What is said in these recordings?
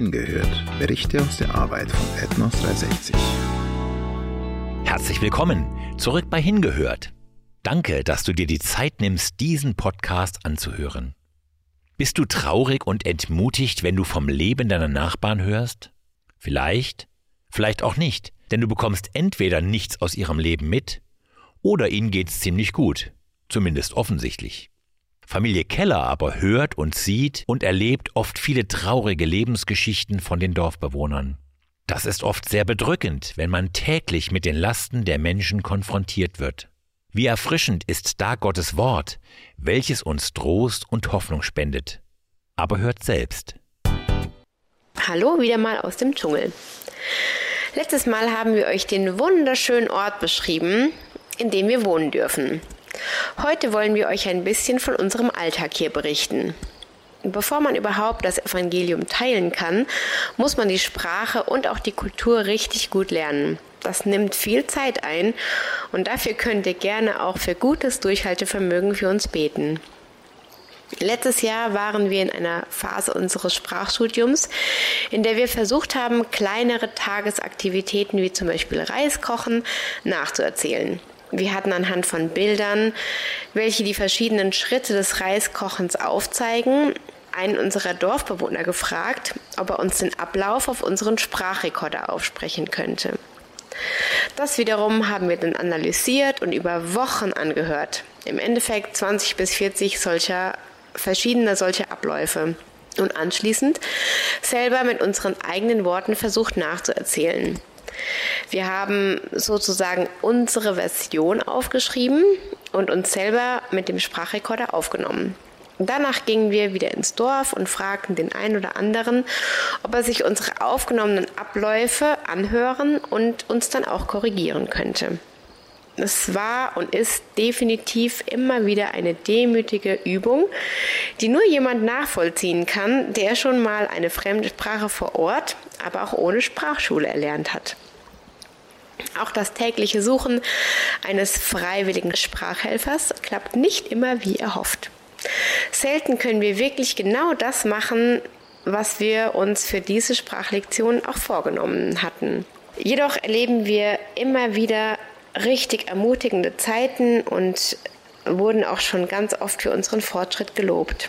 hingehört. Berichte aus der Arbeit von Ethnos 360. Herzlich willkommen zurück bei Hingehört. Danke, dass du dir die Zeit nimmst, diesen Podcast anzuhören. Bist du traurig und entmutigt, wenn du vom Leben deiner Nachbarn hörst? Vielleicht, vielleicht auch nicht, denn du bekommst entweder nichts aus ihrem Leben mit, oder ihnen geht's ziemlich gut, zumindest offensichtlich. Familie Keller aber hört und sieht und erlebt oft viele traurige Lebensgeschichten von den Dorfbewohnern. Das ist oft sehr bedrückend, wenn man täglich mit den Lasten der Menschen konfrontiert wird. Wie erfrischend ist da Gottes Wort, welches uns Trost und Hoffnung spendet. Aber hört selbst. Hallo, wieder mal aus dem Dschungel. Letztes Mal haben wir euch den wunderschönen Ort beschrieben, in dem wir wohnen dürfen. Heute wollen wir euch ein bisschen von unserem Alltag hier berichten. Bevor man überhaupt das Evangelium teilen kann, muss man die Sprache und auch die Kultur richtig gut lernen. Das nimmt viel Zeit ein und dafür könnt ihr gerne auch für gutes Durchhaltevermögen für uns beten. Letztes Jahr waren wir in einer Phase unseres Sprachstudiums, in der wir versucht haben, kleinere Tagesaktivitäten wie zum Beispiel Reiskochen nachzuerzählen. Wir hatten anhand von Bildern, welche die verschiedenen Schritte des Reiskochens aufzeigen, einen unserer Dorfbewohner gefragt, ob er uns den Ablauf auf unseren Sprachrekorder aufsprechen könnte. Das wiederum haben wir dann analysiert und über Wochen angehört. Im Endeffekt 20 bis 40 solcher verschiedener solcher Abläufe und anschließend selber mit unseren eigenen Worten versucht nachzuerzählen. Wir haben sozusagen unsere Version aufgeschrieben und uns selber mit dem Sprachrekorder aufgenommen. Danach gingen wir wieder ins Dorf und fragten den einen oder anderen, ob er sich unsere aufgenommenen Abläufe anhören und uns dann auch korrigieren könnte. Es war und ist definitiv immer wieder eine demütige Übung, die nur jemand nachvollziehen kann, der schon mal eine fremde Sprache vor Ort, aber auch ohne Sprachschule erlernt hat. Auch das tägliche Suchen eines freiwilligen Sprachhelfers klappt nicht immer wie erhofft. Selten können wir wirklich genau das machen, was wir uns für diese Sprachlektion auch vorgenommen hatten. Jedoch erleben wir immer wieder richtig ermutigende Zeiten und wurden auch schon ganz oft für unseren Fortschritt gelobt.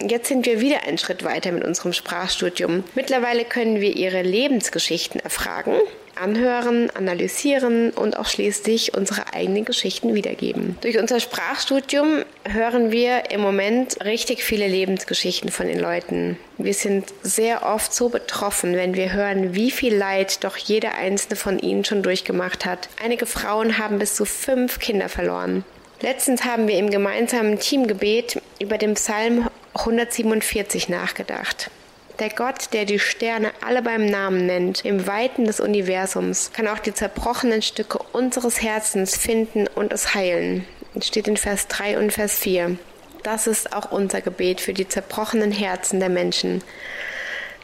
Jetzt sind wir wieder einen Schritt weiter mit unserem Sprachstudium. Mittlerweile können wir ihre Lebensgeschichten erfragen anhören, analysieren und auch schließlich unsere eigenen Geschichten wiedergeben. Durch unser Sprachstudium hören wir im Moment richtig viele Lebensgeschichten von den Leuten. Wir sind sehr oft so betroffen, wenn wir hören, wie viel Leid doch jeder einzelne von ihnen schon durchgemacht hat. Einige Frauen haben bis zu fünf Kinder verloren. Letztens haben wir im gemeinsamen Teamgebet über den Psalm 147 nachgedacht. Der Gott, der die Sterne alle beim Namen nennt, im Weiten des Universums, kann auch die zerbrochenen Stücke unseres Herzens finden und es heilen. Das steht in Vers 3 und Vers 4. Das ist auch unser Gebet für die zerbrochenen Herzen der Menschen.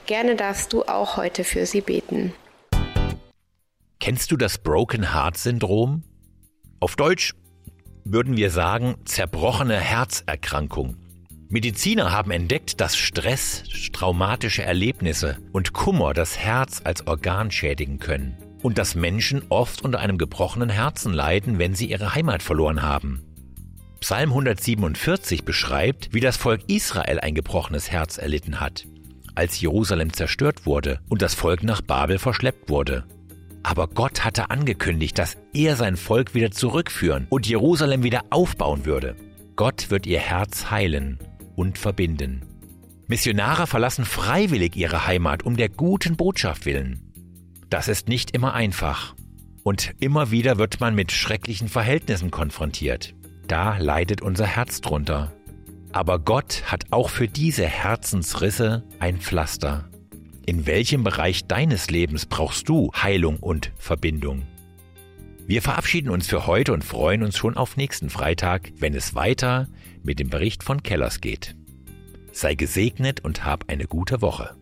Gerne darfst du auch heute für sie beten. Kennst du das Broken Heart Syndrom? Auf Deutsch würden wir sagen zerbrochene Herzerkrankung. Mediziner haben entdeckt, dass Stress, traumatische Erlebnisse und Kummer das Herz als Organ schädigen können und dass Menschen oft unter einem gebrochenen Herzen leiden, wenn sie ihre Heimat verloren haben. Psalm 147 beschreibt, wie das Volk Israel ein gebrochenes Herz erlitten hat, als Jerusalem zerstört wurde und das Volk nach Babel verschleppt wurde. Aber Gott hatte angekündigt, dass er sein Volk wieder zurückführen und Jerusalem wieder aufbauen würde. Gott wird ihr Herz heilen und verbinden. Missionare verlassen freiwillig ihre Heimat um der guten Botschaft willen. Das ist nicht immer einfach. Und immer wieder wird man mit schrecklichen Verhältnissen konfrontiert. Da leidet unser Herz drunter. Aber Gott hat auch für diese Herzensrisse ein Pflaster. In welchem Bereich deines Lebens brauchst du Heilung und Verbindung? Wir verabschieden uns für heute und freuen uns schon auf nächsten Freitag, wenn es weiter mit dem Bericht von Kellers geht. Sei gesegnet und hab eine gute Woche.